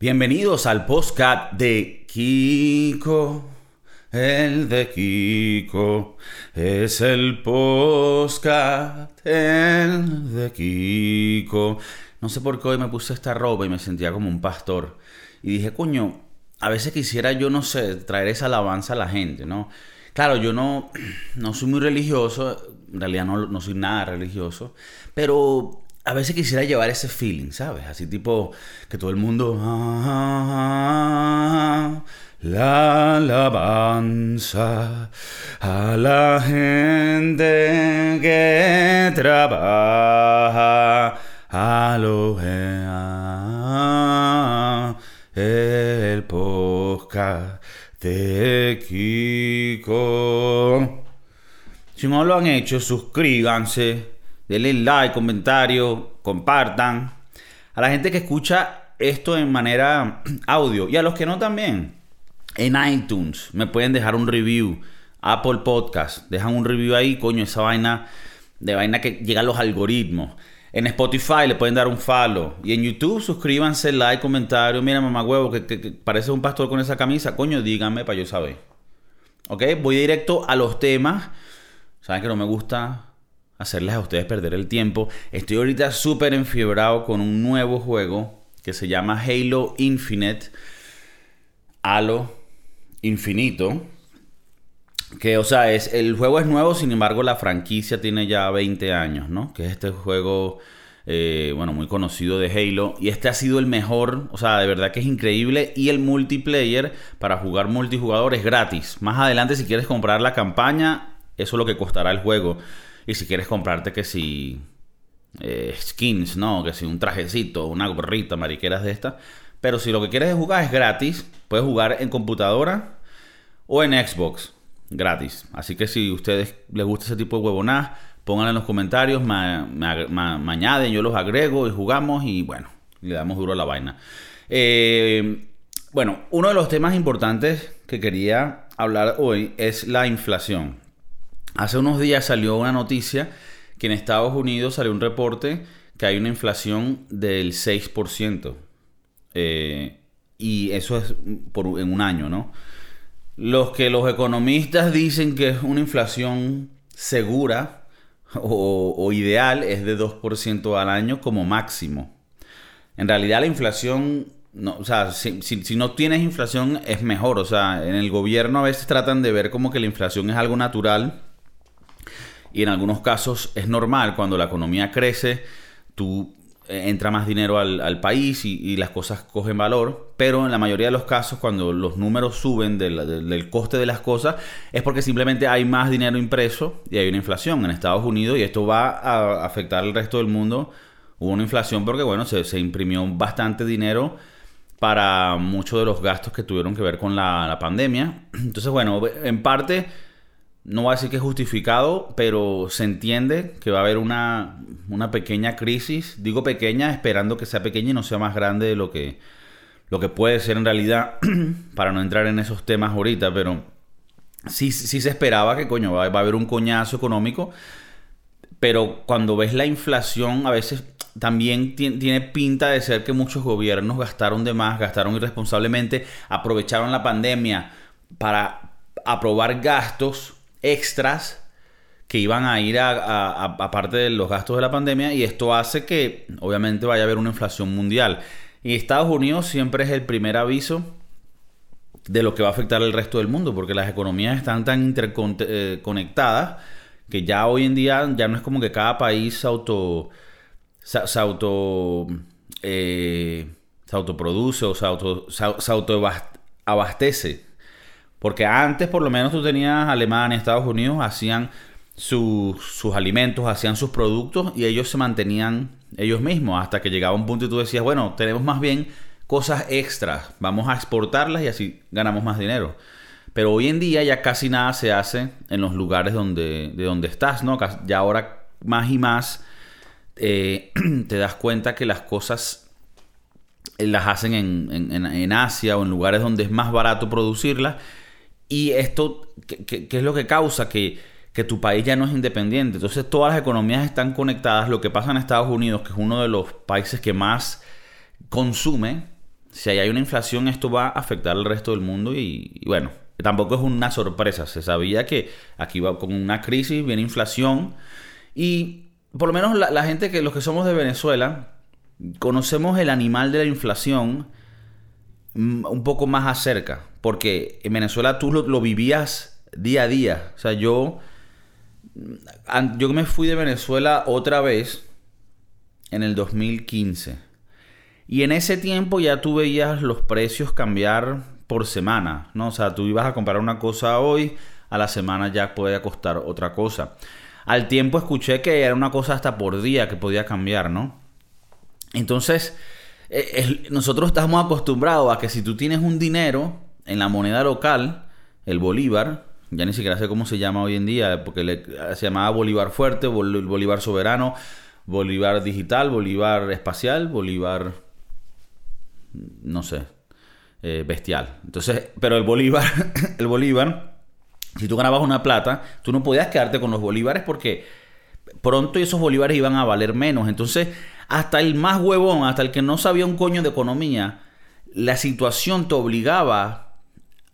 Bienvenidos al podcast de Kiko. El de Kiko es el podcast, el de Kiko. No sé por qué hoy me puse esta ropa y me sentía como un pastor. Y dije, coño, a veces quisiera yo, no sé, traer esa alabanza a la gente, ¿no? Claro, yo no, no soy muy religioso, en realidad no, no soy nada religioso, pero a veces quisiera llevar ese feeling, ¿sabes? Así tipo que todo el mundo... Ah, la alabanza a la gente que trabaja Aloha el podcast de Kiko. Si no lo han hecho, suscríbanse denle like, comentario, compartan. A la gente que escucha esto en manera audio y a los que no también. En iTunes me pueden dejar un review. Apple Podcast, dejan un review ahí, coño, esa vaina de vaina que llega a los algoritmos. En Spotify le pueden dar un follow. Y en YouTube suscríbanse, like, comentario. Mira, mamá huevo, que, parece un pastor con esa camisa. Coño, díganme para yo saber. Ok, voy directo a los temas. Saben que no me gusta hacerles a ustedes perder el tiempo. Estoy ahorita súper enfiebrado con un nuevo juego que se llama Halo Infinite. Halo Infinito. Que, o sea, es, el juego es nuevo, sin embargo, la franquicia tiene ya 20 años, ¿no? Que es este juego, eh, bueno, muy conocido de Halo. Y este ha sido el mejor, o sea, de verdad que es increíble. Y el multiplayer para jugar multijugador es gratis. Más adelante, si quieres comprar la campaña, eso es lo que costará el juego. Y si quieres comprarte que si eh, skins, ¿no? Que si un trajecito, una gorrita, mariqueras de estas. Pero si lo que quieres es jugar es gratis, puedes jugar en computadora o en Xbox. Gratis. Así que si a ustedes les gusta ese tipo de huevonadas, pónganlo en los comentarios, me, añaden, yo los agrego y jugamos y bueno, le damos duro a la vaina. Eh, bueno, uno de los temas importantes que quería hablar hoy es la inflación. Hace unos días salió una noticia que en Estados Unidos salió un reporte que hay una inflación del 6%. Eh, y eso es por, en un año, ¿no? Los que los economistas dicen que es una inflación segura o, ideal es de 2% al año como máximo. En realidad la inflación, o sea, si, si, no tienes inflación es mejor. O sea, en el gobierno a veces tratan de ver como que la inflación es algo natural y en algunos casos es normal cuando la economía crece, tú eh, entra más dinero al, país y, las cosas cogen valor, pero en la mayoría de los casos cuando los números suben del, coste de las cosas es porque simplemente hay más dinero impreso y hay una inflación en Estados Unidos y esto va a afectar al resto del mundo. Hubo una inflación porque bueno, se, se imprimió bastante dinero para muchos de los gastos que tuvieron que ver con la pandemia. Entonces bueno, en parte no voy a decir que es justificado, pero se entiende que va a haber una, pequeña crisis. Digo pequeña, esperando que sea pequeña y no sea más grande de lo que, lo que puede ser en realidad, para no entrar en esos temas ahorita, pero sí, sí se esperaba que, coño, va, a haber un coñazo económico, pero cuando ves la inflación, a veces también tiene pinta de ser que muchos gobiernos gastaron de más, gastaron irresponsablemente, aprovecharon la pandemia para aprobar gastos extras que iban a ir a, aparte de los gastos de la pandemia y esto hace que obviamente vaya a haber una inflación mundial. Y Estados Unidos siempre es el primer aviso de lo que va a afectar al resto del mundo, porque las economías están tan interconectadas eh, que ya hoy en día ya no es como que cada país auto, se, auto, eh, se autoproduce o se, auto, se autoabastece porque antes por lo menos tú tenías Alemania, Estados Unidos, hacían sus alimentos, hacían sus productos y ellos se mantenían ellos mismos hasta que llegaba un punto y tú decías, bueno, tenemos más bien cosas extras, vamos a exportarlas y así ganamos más dinero. Pero hoy en día ya casi nada se hace en los lugares donde, de donde estás, ¿no? Ya ahora más y más eh, te das cuenta que las cosas las hacen en, en Asia o en lugares donde es más barato producirlas y esto, ¿qué, es lo que causa? Que, que tu país ya no es independiente. Entonces todas las economías están conectadas. Lo que pasa en Estados Unidos, que es uno de los países que más consume si hay una inflación, esto va a afectar al resto del mundo y, bueno, tampoco es una sorpresa. Se sabía que aquí va con una crisis, viene inflación y por lo menos la, gente que los que somos de Venezuela conocemos el animal de la inflación un poco más acerca, porque en Venezuela tú lo, vivías día a día. O sea, yo, yo me fui de Venezuela otra vez en el 2015. Y en ese tiempo ya tú veías los precios cambiar por semana, ¿no? O sea, tú ibas a comprar una cosa hoy, a la semana ya puede costar otra cosa. Al tiempo escuché que era una cosa hasta por día que podía cambiar, ¿no? Entonces, eh, nosotros estamos acostumbrados a que si tú tienes un dinero en la moneda local, el bolívar, ya ni siquiera sé cómo se llama hoy en día, porque se llamaba bolívar fuerte, bolívar soberano, bolívar digital, bolívar espacial, bolívar, no sé, eh, bestial. Entonces, pero el bolívar, el bolívar, si tú ganabas una plata, tú no podías quedarte con los bolívares porque pronto esos bolívares iban a valer menos. Entonces, hasta el más huevón, hasta el que no sabía un coño de economía, la situación te obligaba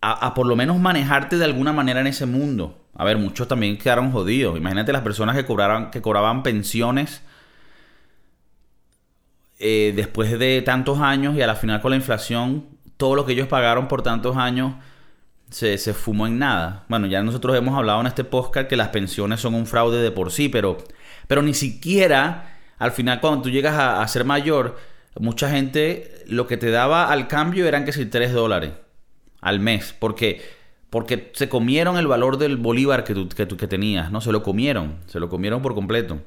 a, por lo menos manejarte de alguna manera en ese mundo. A ver, muchos también quedaron jodidos. Imagínate las personas que cobraban, que cobraban pensiones eh, después de tantos años y a la final con la inflación, todo lo que ellos pagaron por tantos años se, se, fumó en nada. Bueno, ya nosotros hemos hablado en este podcast que las pensiones son un fraude de por sí, pero, pero ni siquiera al final cuando tú llegas a, ser mayor, mucha gente lo que te daba al cambio eran que si 3 dólares al mes, porque, porque se comieron el valor del bolívar que tú, que, que tenías, ¿no? Se lo comieron, se lo comieron por completo.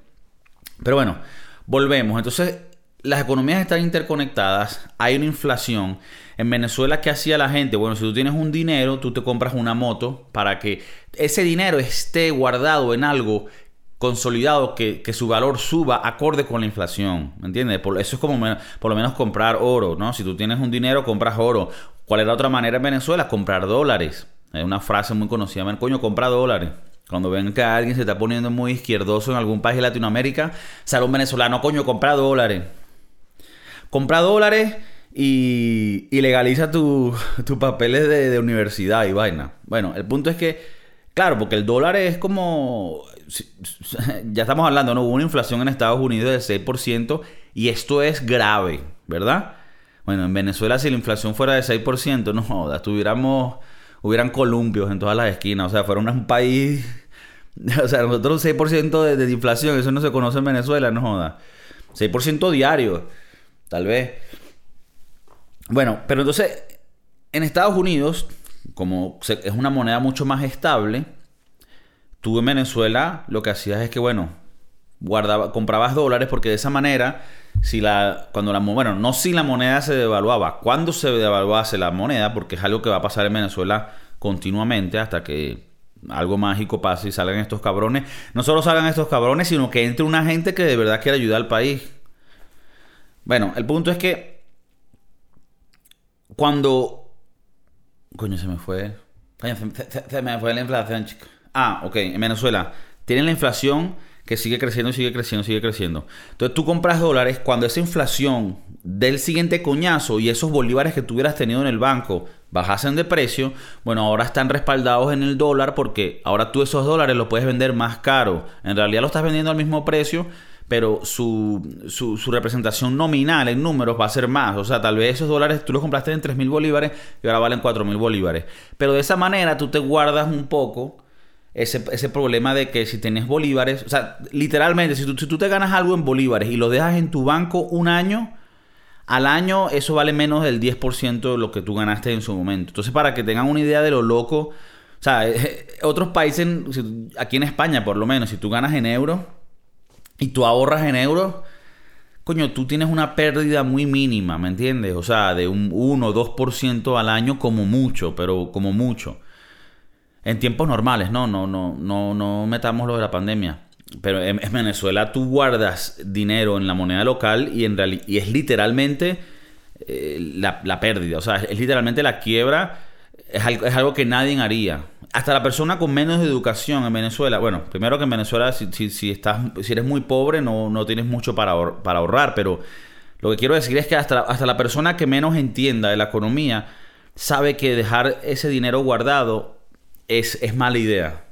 Pero bueno, volvemos. Entonces, las economías están interconectadas, hay una inflación. En Venezuela, ¿qué hacía la gente? Bueno, si tú tienes un dinero, tú te compras una moto para que ese dinero esté guardado en algo consolidado que, su valor suba acorde con la inflación. ¿Me entiendes? Por, eso es como por lo menos comprar oro, ¿no? Si tú tienes un dinero, compras oro. ¿Cuál es la otra manera en Venezuela? Comprar dólares. Es una frase muy conocida. Coño, compra dólares. Cuando ven que alguien se está poniendo muy izquierdoso en algún país de Latinoamérica, sale un venezolano, coño, compra dólares. Compra dólares y, legaliza tus tu papeles de universidad y vaina. Bueno, el punto es que Claro, porque el dólar es como... Ya estamos hablando, ¿no? Hubo una inflación en Estados Unidos del 6% y esto es grave, ¿verdad? Bueno, en Venezuela si la inflación fuera de 6%, no jodas, tuviéramos... Hubieran columpios en todas las esquinas, o sea, fuera un país... O sea, nosotros 6% de, de inflación, eso no se conoce en Venezuela, no jodas. 6% diario, tal vez. Bueno, pero entonces, en Estados Unidos como es una moneda mucho más estable, tú en Venezuela lo que hacías es que, bueno, guardaba, comprabas dólares porque de esa manera, si la, cuando la, bueno, no si la moneda se devaluaba, cuando se devaluase la moneda, porque es algo que va a pasar en Venezuela continuamente hasta que algo mágico pase y salgan estos cabrones. No solo salgan estos cabrones, sino que entre una gente que de verdad quiere ayudar al país. Bueno, el punto es que cuando Coño, se me fue. Coño, se, me fue la inflación, chico. Ah, ok. En Venezuela tienen la inflación que sigue creciendo, sigue creciendo, sigue creciendo. Entonces tú compras dólares cuando esa inflación del siguiente coñazo y esos bolívares que tú hubieras tenido en el banco bajasen de precio, bueno, ahora están respaldados en el dólar porque ahora tú esos dólares los puedes vender más caro. En realidad lo estás vendiendo al mismo precio, pero su, su, representación nominal en números va a ser más. O sea, tal vez esos dólares tú los compraste en 3.000 bolívares y ahora valen 4.000 bolívares. Pero de esa manera tú te guardas un poco ese, ese problema de que si tienes bolívares, o sea, literalmente, si tú, si tú te ganas algo en bolívares y lo dejas en tu banco un año, al año eso vale menos del 10% de lo que tú ganaste en su momento. Entonces, para que tengan una idea de lo loco, o sea, otros países, aquí en España por lo menos, si tú ganas en euros, y tú ahorras en euros, coño, tú tienes una pérdida muy mínima, ¿me entiendes? O sea, de un 1 o 2% al año como mucho, pero como mucho. En tiempos normales, no, no, no, no, no metamos lo de la pandemia. Pero en, Venezuela tú guardas dinero en la moneda local y, en y es literalmente eh, la, la, pérdida. O sea, es literalmente la quiebra. Es algo, es algo que nadie haría hasta la persona con menos educación en Venezuela, bueno, primero que en Venezuela si, si, estás, si eres muy pobre no, no tienes mucho para, para ahorrar, pero, Lo que quiero decir es que hasta, hasta la persona que menos entienda de la economía sabe que dejar ese dinero guardado es, es mala idea.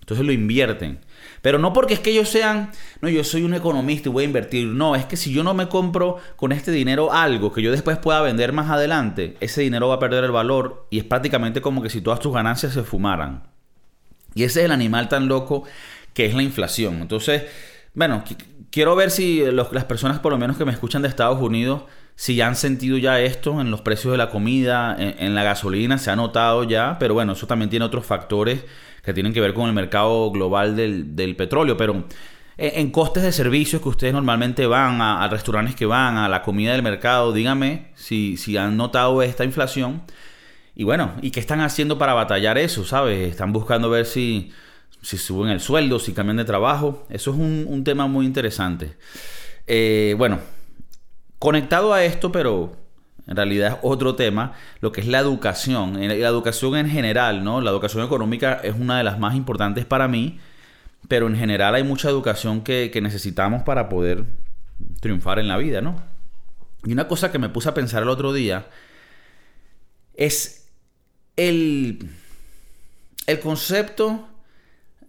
Entonces lo invierten. Pero no porque es que ellos sean, no, yo soy un economista y voy a invertir. No, es que si yo no me compro con este dinero algo que yo después pueda vender más adelante, ese dinero va a perder el valor y es prácticamente como que si todas tus ganancias se fumaran. Y ese es el animal tan loco que es la inflación. Entonces, bueno, quiero ver si las personas por lo menos que me escuchan de Estados Unidos, si ya han sentido ya esto en los precios de la comida, en la gasolina, se ha notado ya, pero bueno, eso también tiene otros factores que tienen que ver con el mercado global del, petróleo, pero en, costes de servicios que ustedes normalmente van a, restaurantes que van, a la comida del mercado, díganme si, si han notado esta inflación. Y bueno, ¿y qué están haciendo para batallar eso? ¿Sabes? Están buscando ver si, si suben el sueldo, si cambian de trabajo. Eso es un, tema muy interesante. Eh, bueno, conectado a esto, pero en realidad es otro tema, lo que es la educación. La educación en general, ¿no? La educación económica es una de las más importantes para mí, pero en general hay mucha educación que, necesitamos para poder triunfar en la vida, ¿no? Y una cosa que me puse a pensar el otro día es el, el concepto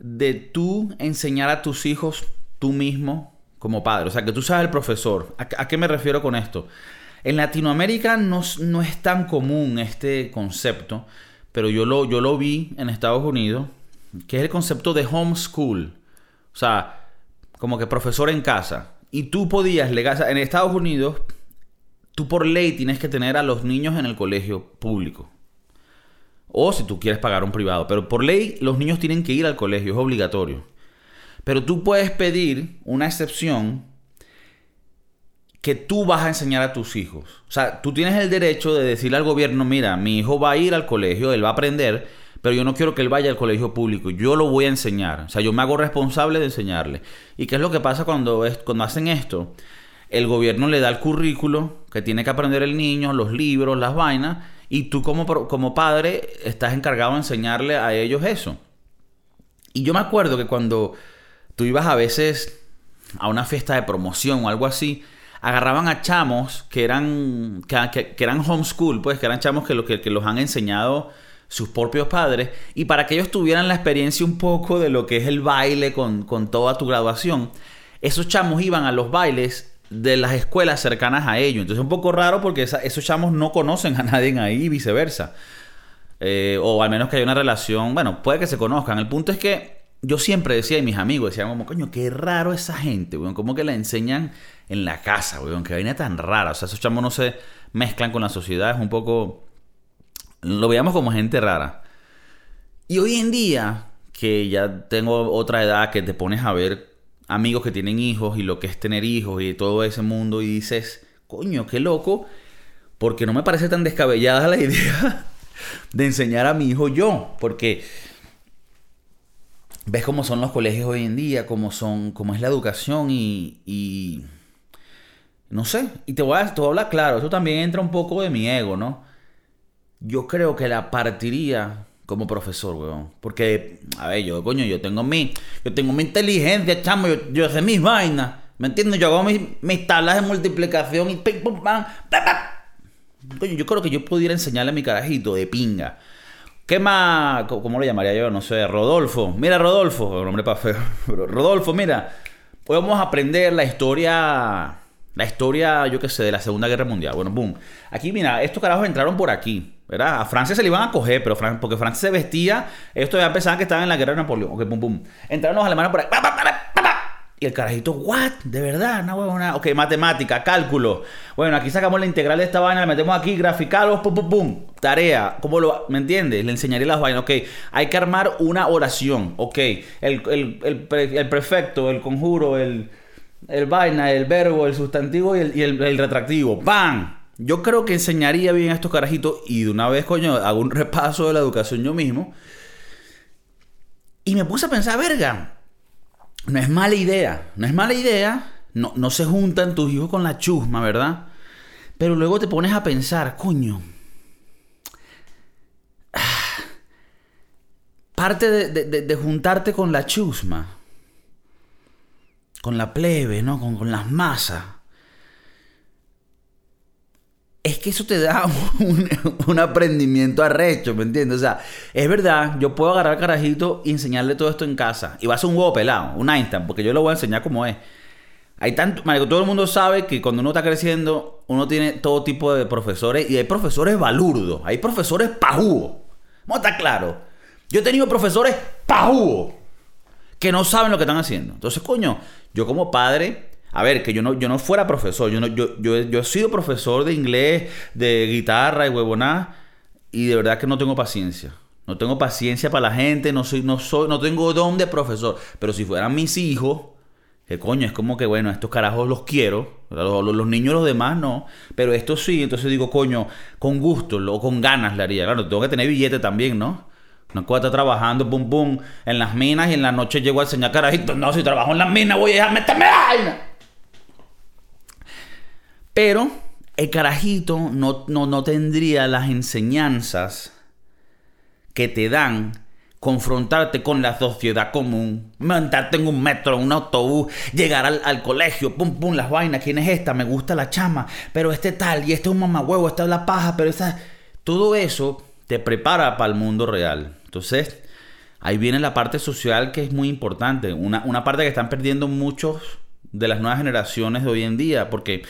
de tú enseñar a tus hijos tú mismo como padre. O sea, que tú seas el profesor. a qué me refiero con esto? En Latinoamérica no, es tan común este concepto, pero yo lo, yo lo vi en Estados Unidos, que es el concepto de homeschool. O sea, como que profesor en casa. Y tú podías, en Estados Unidos, tú por ley tienes que tener a los niños en el colegio público. O si tú quieres pagar un privado. Pero por ley los niños tienen que ir al colegio, es obligatorio. Pero tú puedes pedir una excepción que tú vas a enseñar a tus hijos. O sea, tú tienes el derecho de decirle al gobierno, mira, mi hijo va a ir al colegio, él va a aprender, pero yo no quiero que él vaya al colegio público, yo lo voy a enseñar. O sea, yo me hago responsable de enseñarle. ¿Y qué es lo que pasa cuando, es, cuando hacen esto? El gobierno le da el currículo que tiene que aprender el niño, los libros, las vainas, y tú como, como padre estás encargado de enseñarle a ellos eso. Y yo me acuerdo que cuando tú ibas a veces a una fiesta de promoción o algo así, agarraban a chamos que eran, que, eran homeschool, pues que eran chamos que, que, los han enseñado sus propios padres, y para que ellos tuvieran la experiencia un poco de lo que es el baile con, toda tu graduación, esos chamos iban a los bailes de las escuelas cercanas a ellos. Entonces es un poco raro porque esos chamos no conocen a nadie ahí y viceversa. Eh, o al menos que haya una relación, bueno, puede que se conozcan. El punto es que yo siempre decía, y mis amigos decían como, coño, qué raro esa gente, weón, como que la enseñan en la casa, weón, que vaina tan rara. O sea, esos chamos no se mezclan con la sociedad, es un poco... Lo veíamos como gente rara. Y hoy en día, que ya tengo otra edad, que te pones a ver amigos que tienen hijos y lo que es tener hijos y todo ese mundo y dices, coño, qué loco, porque no me parece tan descabellada la idea de enseñar a mi hijo yo, porque ves cómo son los colegios hoy en día, cómo son, cómo es la educación y, no sé, y te voy, a, te voy a hablar claro, eso también entra un poco de mi ego, ¿no? Yo creo que la partiría como profesor, weón. Porque, a ver, yo, coño, yo tengo mi, yo tengo mi inteligencia, chamo, yo, yo sé mis vainas, ¿me entiendes? Yo hago mis, mis tablas de multiplicación y pim, pum, pam, Coño, yo creo que yo pudiera enseñarle a mi carajito de pinga ¿Qué más? ¿Cómo lo llamaría yo? No sé, Rodolfo. Mira, Rodolfo, nombre para feo. Rodolfo, mira, podemos aprender la historia, la historia, yo qué sé, de la Segunda Guerra Mundial. Bueno, boom. Aquí, mira, estos carajos entraron por aquí, ¿verdad? A Francia se le iban a coger, pero porque Francia se vestía, estos ya pensaban que estaban en la guerra de Napoleón. Ok, boom, boom. Entraron los alemanes por aquí. Y el carajito, ¿what? ¿De verdad? No, huevona. Ok, matemática, cálculo. Bueno, aquí sacamos la integral de esta vaina, la metemos aquí, graficalos, pum, pum, pum. Tarea. ¿Cómo lo ¿Me entiendes? Le enseñaré las vainas. Ok, hay que armar una oración. Ok, el, el, el, prefecto, el conjuro, el, el vaina, el verbo, el sustantivo y el, y el, retractivo. ¡Pam! Yo creo que enseñaría bien a estos carajitos y de una vez, coño, hago un repaso de la educación yo mismo. Y me puse a pensar, verga no es mala idea, no es mala idea, no, no se juntan tus hijos con la chusma, ¿verdad? Pero luego te pones a pensar, coño, parte de, juntarte con la chusma, con la plebe, ¿no? Con, con las masas, es que eso te da un, un, aprendimiento arrecho, ¿me entiendes? O sea, es verdad, yo puedo agarrar al carajito y enseñarle todo esto en casa. Y va a ser un huevo pelado, un Einstein, porque yo lo voy a enseñar como es. Hay tanto, marico, todo el mundo sabe que cuando uno está creciendo, uno tiene todo tipo de profesores y hay profesores balurdos, hay profesores pajúos. ¿Cómo está claro? Yo he tenido profesores pajúos que no saben lo que están haciendo. Entonces, coño, yo como padre, a ver, que yo no, yo no fuera profesor, yo, no, yo, yo, yo he sido profesor de inglés, de guitarra y huevonada, y de verdad que no tengo paciencia. No tengo paciencia para la gente, no soy, no soy, no tengo don de profesor. Pero si fueran mis hijos, que coño, es como que bueno, estos carajos los quiero, los, niños los demás no, pero estos sí, entonces digo, coño, con gusto o con ganas le haría. Claro, tengo que tener billete también, ¿no? No puedo estar trabajando, pum, pum, en las minas y en la noche llego a enseñar carajitos. No, si trabajo en las minas voy a meterme vaina. Pero el carajito no, no, no tendría las enseñanzas que te dan confrontarte con la sociedad común, montarte en un metro, un autobús, llegar al, colegio, pum, pum, las vainas, ¿quién es esta? Me gusta la chama, pero este tal, y este es un mamahuevo, esta es la paja, pero esa... Todo eso te prepara para el mundo real. Entonces, ahí viene la parte social que es muy importante, una, una parte que están perdiendo muchos de las nuevas generaciones de hoy en día, porque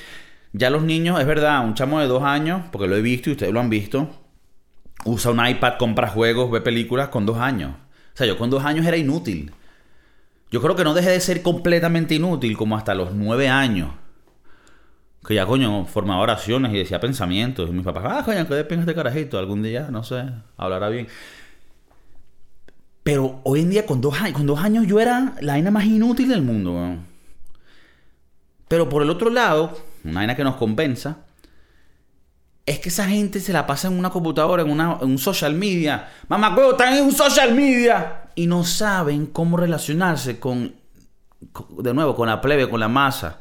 ya los niños, es verdad, un chamo de dos años, porque lo he visto y ustedes lo han visto, usa un iPad, compra juegos, ve películas con dos años. O sea, yo con dos años era inútil. Yo creo que no dejé de ser completamente inútil como hasta los nueve años. Que ya, coño, formaba oraciones y decía pensamientos. Y mis papás, ah, coño, que depende este carajito. Algún día, no sé, hablará bien. Pero hoy en día, con dos, años, con dos años, yo era la vaina más inútil del mundo. Pero por el otro lado, una vaina que nos compensa, es que esa gente se la pasa en una computadora, en, una, un social media. Mamá, están en un social media. Y no saben cómo relacionarse con, de nuevo, con la plebe, con la masa.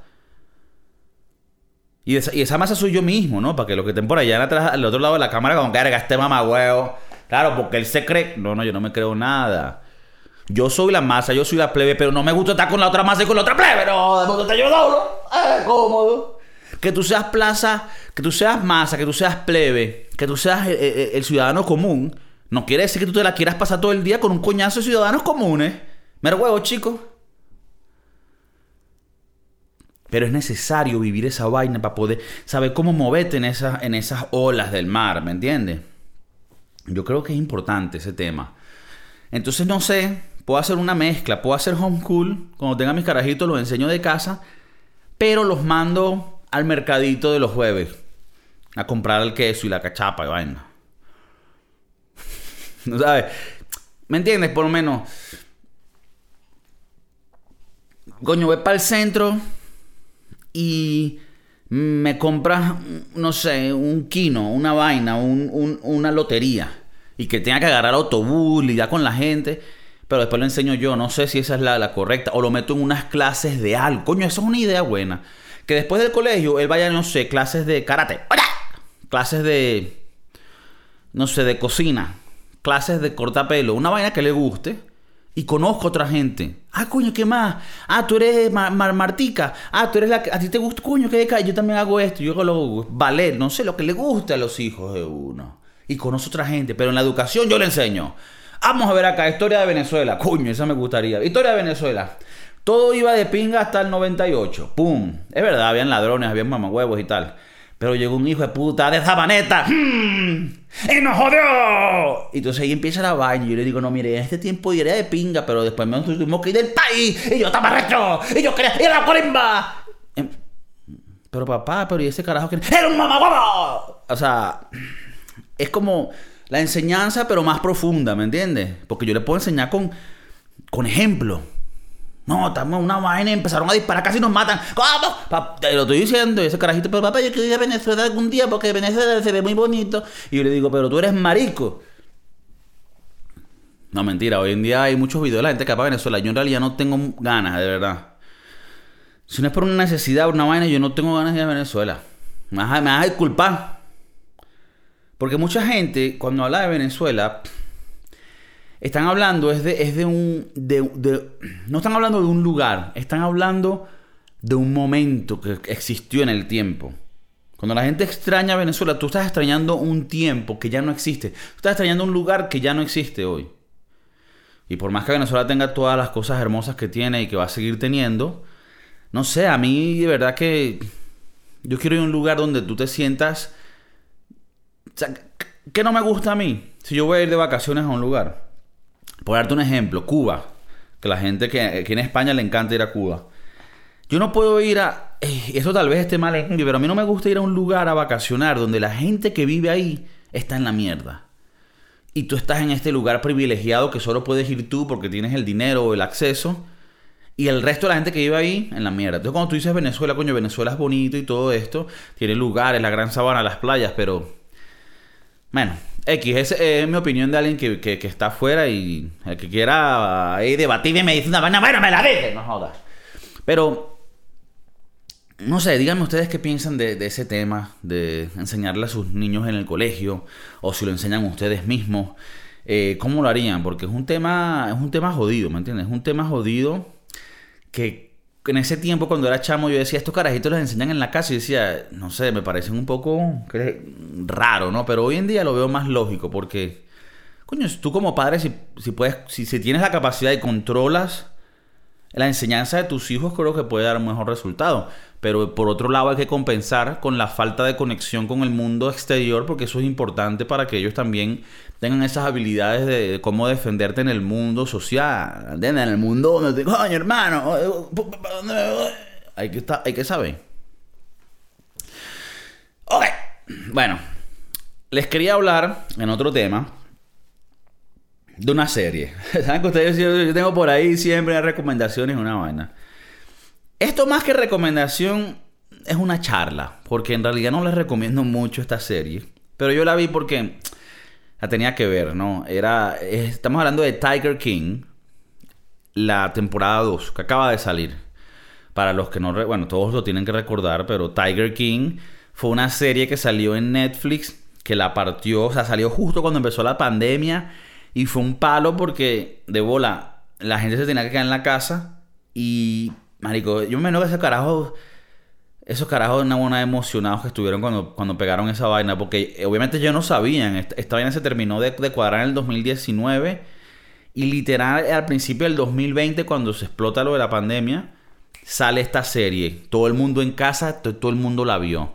Y esa, masa soy yo mismo, ¿no? Para que los que estén por allá atrás, al otro lado de la cámara, con carga este mamá huevo. Claro, porque él se cree. No, no, yo no me creo nada. Yo soy la masa, yo soy la plebe, pero no me gusta estar con la otra masa y con la otra plebe. No, de yo doblo. Es cómodo. Que tú seas plaza, que tú seas masa, que tú seas plebe, que tú seas eh, eh, el, ciudadano común, no quiere decir que tú te la quieras pasar todo el día con un coñazo de ciudadanos comunes. Mero huevo, chicos. Pero es necesario vivir esa vaina para poder saber cómo moverte en esas, en esas olas del mar, ¿me entiendes? Yo creo que es importante ese tema. Entonces, no sé, puedo hacer una mezcla, puedo hacer homeschool, cuando tenga mis carajitos los enseño de casa, pero los mando al mercadito de los jueves a comprar el queso y la cachapa y vaina. ¿No sabes? ¿Me entiendes? Por lo menos. Coño, voy para el centro y me compras, no sé, un kino, una vaina, una lotería. Y que tenga que agarrar autobús, lidiar con la gente. Pero después lo enseño yo. No sé si esa es la, correcta. O lo meto en unas clases de algo. Coño, eso es una idea buena que después del colegio él vaya, no sé, clases de karate, clases de, no sé, de cocina, clases de cortapelo, una vaina que le guste. Y conozco otra gente. Ah, coño, ¿qué más? Ah, tú eres Martica. Ah, tú eres la que... A ti te gusta, coño, ¿qué de Yo también hago esto. Yo hago lo... ballet. No sé, lo que le gusta a los hijos de uno. Y conozco otra gente. Pero en la educación yo le enseño. Vamos a ver acá, historia de Venezuela. Coño, esa me gustaría. Historia de Venezuela. Todo iba de pinga hasta el 98. ¡Pum! Es verdad, habían ladrones, habían mamahuevos y tal. Pero llegó un hijo de puta de Zabaneta. ¡Hmm! ¡Y nos jodió! Y entonces ahí empieza la vaina. Y yo le digo, no, mire, en este tiempo iría de pinga, pero después me tuvimos que ir del país. Y yo estaba recho. Y yo quería ir a la colimba. Em, pero papá, pero ¿y ese carajo que ¡Era un mamahuevo! O sea, es como la enseñanza, pero más profunda, ¿me entiendes? Porque yo le puedo enseñar con, con ejemplo. No, estamos en una vaina y empezaron a disparar, casi nos matan. ¿Cómo? Te lo estoy diciendo, y ese carajito, pero papá, yo quiero ir a Venezuela algún día porque Venezuela se ve muy bonito. Y yo le digo, pero tú eres marico. No, mentira, hoy en día hay muchos videos de la gente que va a Venezuela. Yo en realidad no tengo ganas, de verdad. Si no es por una necesidad, una vaina, yo no tengo ganas de ir a Venezuela. Me vas a, disculpar. Porque mucha gente, cuando habla de Venezuela, están hablando es de, es de un... De, no están hablando de un lugar, están hablando de un momento que existió en el tiempo. Cuando la gente extraña Venezuela, tú estás extrañando un tiempo que ya no existe. Tú estás extrañando un lugar que ya no existe hoy. Y por más que Venezuela tenga todas las cosas hermosas que tiene y que va a seguir teniendo, no sé, a mí de verdad que yo quiero ir a un lugar donde tú te sientas... O sea, ¿qué no me gusta a mí? Si yo voy a ir de vacaciones a un lugar. Por darte un ejemplo, Cuba. Que la gente que aquí en España le encanta ir a Cuba. Yo no puedo ir a... Eh, eso tal vez esté mal en pero a mí no me gusta ir a un lugar a vacacionar donde la gente que vive ahí está en la mierda. Y tú estás en este lugar privilegiado que solo puedes ir tú porque tienes el dinero o el acceso. Y el resto de la gente que vive ahí en la mierda. Entonces cuando tú dices Venezuela, coño, Venezuela es bonito y todo esto. Tiene lugares, la gran sabana, las playas, pero... Bueno, X, esa es mi opinión de alguien que, está afuera y el que quiera ahí debatir y me dice una vaina, bueno, me la dice, no jodas. Pero no sé, díganme ustedes qué piensan de, ese tema, de enseñarle a sus niños en el colegio, o si lo enseñan ustedes mismos, eh, ¿cómo lo harían? Porque es un tema, es un tema jodido, ¿me entiendes? Es un tema jodido que en ese tiempo cuando era chamo yo decía, estos carajitos los enseñan en la casa y decía, no sé, me parecen un poco raro, ¿no? Pero hoy en día lo veo más lógico porque, coño, tú como padre, si, si puedes, si, si tienes la capacidad y controlas la enseñanza de tus hijos creo que puede dar un mejor resultado. Pero por otro lado hay que compensar con la falta de conexión con el mundo exterior porque eso es importante para que ellos también tengan esas habilidades de, cómo defenderte en el mundo social. En el mundo donde te coño hermano. Hay que, hay que saber. Ok. Bueno. Les quería hablar en otro tema de una serie. ¿Saben que ustedes yo, tengo por ahí siempre recomendaciones una vaina? Esto más que recomendación es una charla, porque en realidad no les recomiendo mucho esta serie, pero yo la vi porque la tenía que ver, ¿no? Era estamos hablando de Tiger King, la temporada 2 que acaba de salir. Para los que no, bueno, todos lo tienen que recordar, pero Tiger King fue una serie que salió en Netflix que la partió, o sea, salió justo cuando empezó la pandemia y fue un palo porque, de bola, la gente se tenía que quedar en la casa. Y, marico, yo me imagino que esos carajos, esos carajos una buena emocionados que estuvieron cuando, cuando pegaron esa vaina. Porque eh, obviamente ellos no sabían. Esta, vaina se terminó de, de, cuadrar en el 2019. Y literal, al principio del 2020, cuando se explota lo de la pandemia, sale esta serie. Todo el mundo en casa, todo el mundo la vio.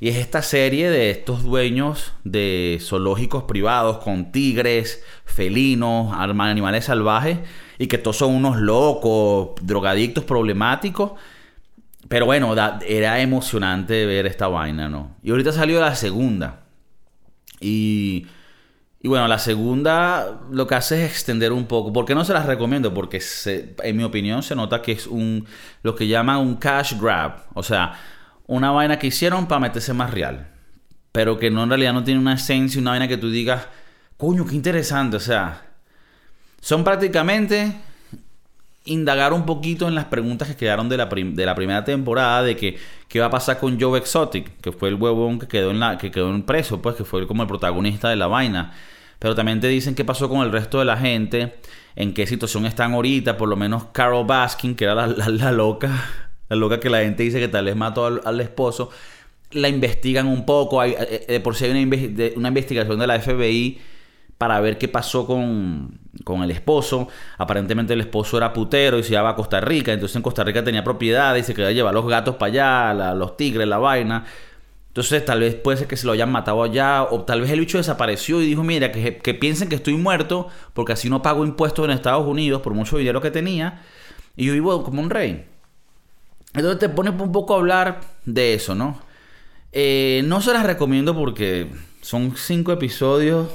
Y es esta serie de estos dueños de zoológicos privados con tigres, felinos, animales salvajes, y que todos son unos locos, drogadictos, problemáticos. Pero bueno, era emocionante ver esta vaina, ¿no? Y ahorita salió la segunda. Y, y bueno, la segunda lo que hace es extender un poco. ¿Por qué no se las recomiendo? Porque en mi opinión se nota que es un lo que llaman un cash grab. O sea, una vaina que hicieron para meterse más real. Pero que no en realidad no tiene una esencia, una vaina que tú digas, coño, qué interesante. O sea, son prácticamente indagar un poquito en las preguntas que quedaron de la, de la primera temporada de que qué va a pasar con Joe Exotic, que fue el huevón que quedó en la que quedó en preso, pues que fue como el protagonista de la vaina. Pero también te dicen qué pasó con el resto de la gente, en qué situación están ahorita, por lo menos Carol Baskin, que era la, la loca la loca que la gente dice que tal vez mató al, esposo, la investigan un poco. Hay, eh, eh, por si hay una, una, investigación de la FBI para ver qué pasó con, con, el esposo. Aparentemente el esposo era putero y se iba a Costa Rica. Entonces en Costa Rica tenía propiedades y se quería llevar los gatos para allá, los tigres, la vaina. Entonces tal vez puede ser que se lo hayan matado allá o tal vez el bicho desapareció y dijo, mira, que, que piensen que estoy muerto porque así no pago impuestos en Estados Unidos por mucho dinero que tenía y yo vivo como un rey. Entonces te pones un poco a hablar de eso, ¿no? Eh, no se las recomiendo porque son cinco episodios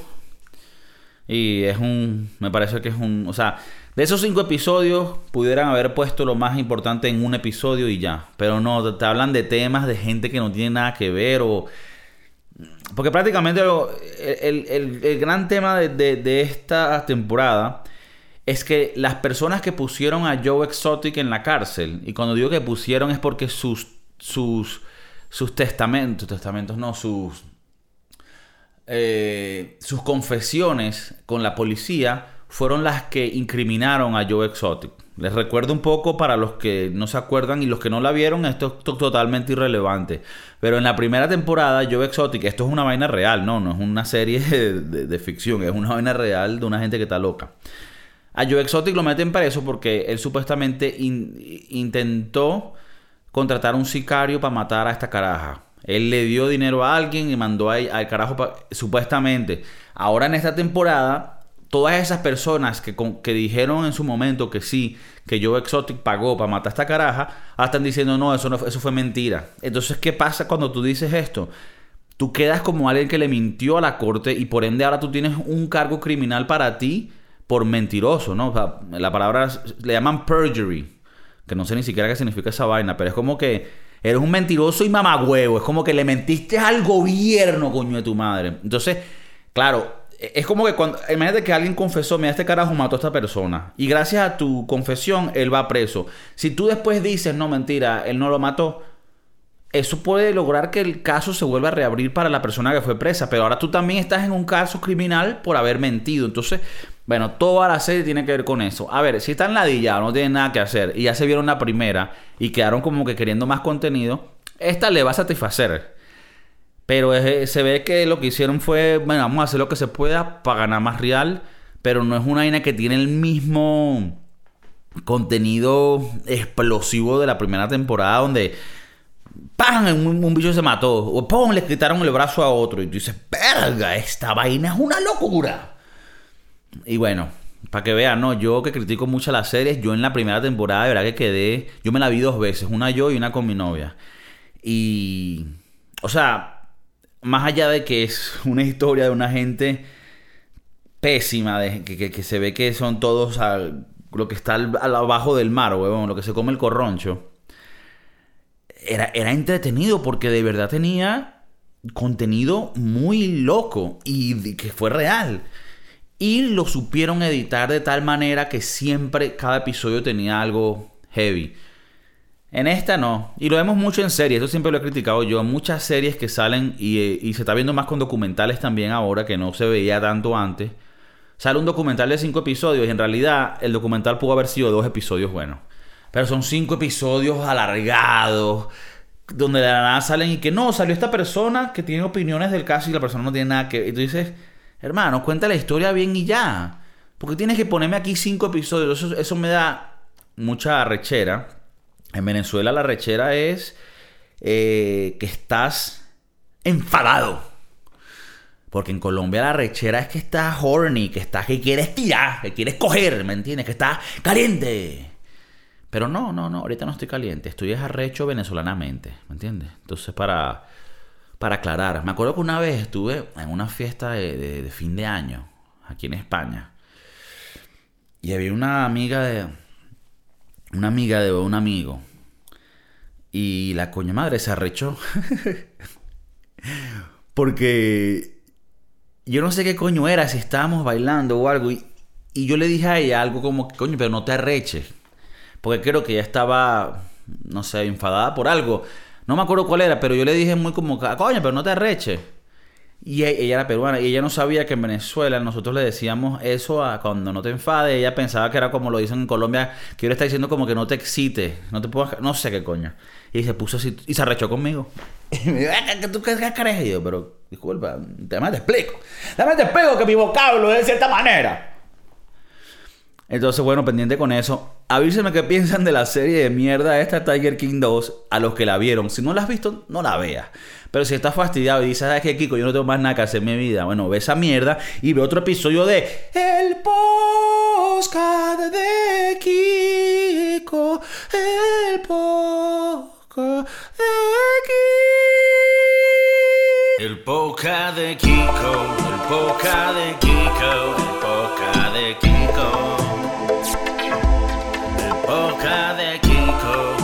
y es un... Me parece que es un... O sea, de esos cinco episodios pudieran haber puesto lo más importante en un episodio y ya. Pero no, te hablan de temas de gente que no tiene nada que ver o... Porque prácticamente el, gran tema de esta temporada es que las personas que pusieron a Joe Exotic en la cárcel, y cuando digo que pusieron es porque sus, sus, sus testamentos, testamentos no, sus, eh, sus confesiones con la policía fueron las que incriminaron a Joe Exotic. Les recuerdo un poco para los que no se acuerdan y los que no la vieron, esto es totalmente irrelevante. Pero en la primera temporada, Joe Exotic, esto es una vaina real, no, no es una serie de, ficción, es una vaina real de una gente que está loca. A Joe Exotic lo meten preso porque él supuestamente intentó contratar un sicario para matar a esta caraja. Él le dio dinero a alguien y mandó al carajo, supuestamente. Ahora en esta temporada todas esas personas que, que dijeron en su momento que sí, que Joe Exotic pagó para matar a esta caraja, ahora están diciendo no, eso, no, eso fue mentira. Entonces, ¿qué pasa cuando tú dices esto? Tú quedas como alguien que le mintió a la corte y por ende ahora tú tienes un cargo criminal para ti por mentiroso, ¿no? la palabra le llaman perjury, que no sé ni siquiera qué significa esa vaina, pero es como que eres un mentiroso y mamagüevo, es como que le mentiste al gobierno, coño de tu madre. Entonces, claro, es como que cuando. Imagínate que alguien confesó: Mira, este carajo mató a esta persona. Y gracias a tu confesión, él va preso. Si tú después dices, no, mentira, él no lo mató. Eso puede lograr que el caso se vuelva a reabrir para la persona que fue presa. Pero ahora tú también estás en un caso criminal por haber mentido. Entonces, bueno, toda la serie tiene que ver con eso. A ver, si están ladilla no tienen nada que hacer y ya se vieron la primera y quedaron como que queriendo más contenido, esta le va a satisfacer. Pero se ve que lo que hicieron fue, bueno, vamos a hacer lo que se pueda para ganar más real, pero no es una vaina que tiene el mismo contenido explosivo de la primera temporada donde ¡pam! Un, bicho se mató, o ¡pum! le quitaron el brazo a otro y tú dices, ¡verga! Esta vaina es una locura. Y bueno, para que vean, no, yo que critico mucho las series, yo en la primera temporada de verdad que quedé, yo me la vi dos veces, una yo y una con mi novia. Y, o sea, más allá de que es una historia de una gente pésima, de, que, se ve que son todos lo que está al, abajo del mar, huevón, lo que se come el corroncho. Era, era entretenido porque de verdad tenía contenido muy loco y que fue real. Y lo supieron editar de tal manera que siempre cada episodio tenía algo heavy. En esta no. Y lo vemos mucho en series. Eso siempre lo he criticado yo. Muchas series que salen y, se está viendo más con documentales también ahora, que no se veía tanto antes. Sale un documental de cinco episodios y en realidad el documental pudo haber sido dos episodios buenos. Pero son cinco episodios alargados, donde de la nada salen y que no, salió esta persona que tiene opiniones del caso y la persona no tiene nada que... Y tú dices, hermano, cuenta la historia bien y ya. Porque tienes que ponerme aquí cinco episodios. Eso, me da mucha arrechera. En Venezuela la rechera es eh, que estás enfadado. Porque en Colombia la rechera es que estás horny, que estás que quieres tirar, que quieres coger, ¿me entiendes? Que estás caliente. Pero no, no, no, ahorita no estoy caliente, estoy arrecho venezolanamente, ¿me entiendes? Entonces para, para aclarar, me acuerdo que una vez estuve en una fiesta de fin de año, aquí en España, y había una amiga de, una amiga de un amigo. Y la coña madre se arrechó. Porque yo no sé qué coño era, si estábamos bailando o algo. Y, y yo le dije a ella algo como, coño, pero no te arreches. Porque creo que ella estaba, no sé, enfadada por algo. No me acuerdo cuál era, pero yo le dije muy como, coño, pero no te arreches. Y e, ella era peruana y ella no sabía que en Venezuela nosotros le decíamos eso a cuando no te enfades. Ella pensaba que era como lo dicen en Colombia, que yo le está diciendo como que no te excite, no te puedo, no sé qué coño. Y se puso así y se arrechó conmigo. Y me dijo, ¿qué tú qué carejo? Y yo, pero disculpa, te te explico. Dame te explico que mi vocablo es de cierta manera. Entonces, bueno, pendiente con eso. Avísenme qué piensan de la serie de mierda esta Tiger King 2 a los que la vieron. Si no la has visto, no la veas. Pero si estás fastidiado y dices, ¿sabes qué, Kiko? Yo no tengo más nada que hacer en mi vida. Bueno, ve esa mierda y ve otro episodio de El Podcast de Kiko. El Podcast de Kiko. El Podcast de Kiko. El de Kiko. That can't go.